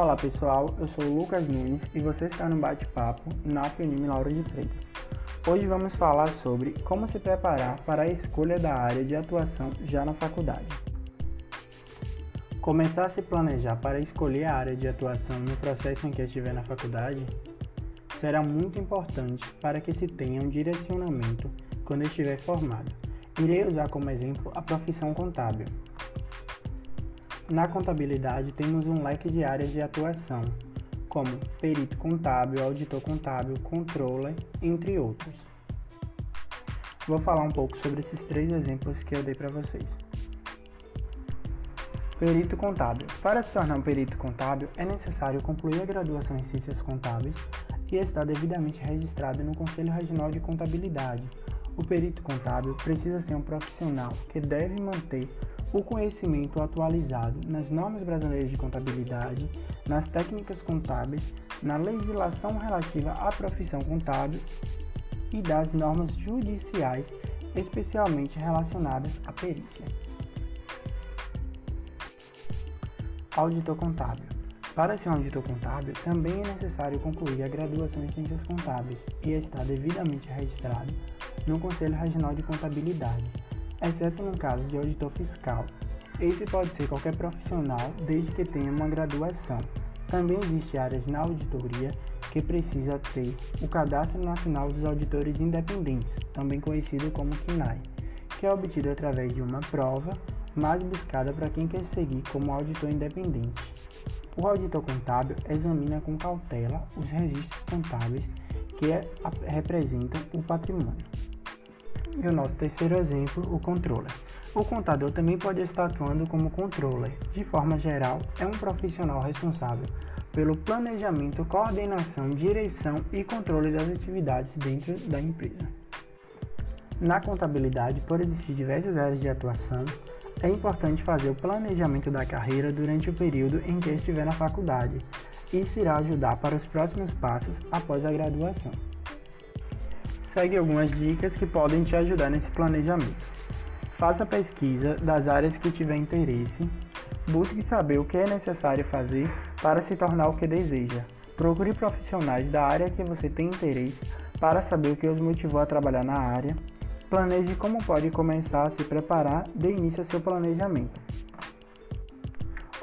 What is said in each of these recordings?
Olá pessoal, eu sou o Lucas Nunes e você está no bate-papo na FNIM Lauro de Freitas. Hoje vamos falar sobre como se preparar para a escolha da área de atuação já na faculdade. Começar a se planejar para escolher a área de atuação no processo em que estiver na faculdade será muito importante para que se tenha um direcionamento quando estiver formado. Irei usar como exemplo a profissão contábil. Na contabilidade, temos um leque de áreas de atuação, como perito contábil, auditor contábil, controller, entre outros. Vou falar um pouco sobre esses três exemplos que eu dei para vocês. Perito contábil. Para se tornar um perito contábil, é necessário concluir a graduação em Ciências Contábeis e estar devidamente registrado no Conselho Regional de Contabilidade. O perito contábil precisa ser um profissional que deve manter o conhecimento atualizado nas normas brasileiras de contabilidade, nas técnicas contábeis, na legislação relativa à profissão contábil e das normas judiciais, especialmente relacionadas à perícia. Auditor contábil. Para ser um auditor contábil, também é necessário concluir a graduação em Ciências Contábeis e estar devidamente registrado no Conselho Regional de Contabilidade exceto no caso de auditor fiscal. Esse pode ser qualquer profissional, desde que tenha uma graduação. Também existem áreas na auditoria que precisa ter o Cadastro Nacional dos Auditores Independentes, também conhecido como CNAE, que é obtido através de uma prova mais buscada para quem quer seguir como auditor independente. O auditor contábil examina com cautela os registros contábeis que representam o patrimônio. E o nosso terceiro exemplo, o controller. O contador também pode estar atuando como controller. De forma geral, é um profissional responsável pelo planejamento, coordenação, direção e controle das atividades dentro da empresa. Na contabilidade, por existir diversas áreas de atuação, é importante fazer o planejamento da carreira durante o período em que estiver na faculdade. Isso irá ajudar para os próximos passos após a graduação segue algumas dicas que podem te ajudar nesse planejamento. Faça pesquisa das áreas que tiver interesse. Busque saber o que é necessário fazer para se tornar o que deseja. Procure profissionais da área que você tem interesse para saber o que os motivou a trabalhar na área. Planeje como pode começar a se preparar, dê início ao seu planejamento.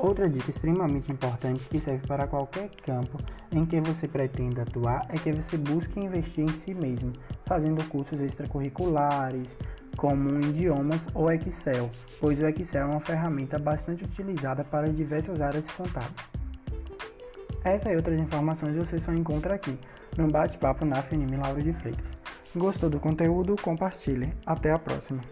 Outra dica extremamente importante que serve para qualquer campo em que você pretenda atuar é que você busque investir em si mesmo, fazendo cursos extracurriculares, como idiomas ou Excel, pois o Excel é uma ferramenta bastante utilizada para diversas áreas contábeis. Essa e outras informações você só encontra aqui, no bate-papo na FNM Lauro de Freitas. Gostou do conteúdo? Compartilhe. Até a próxima!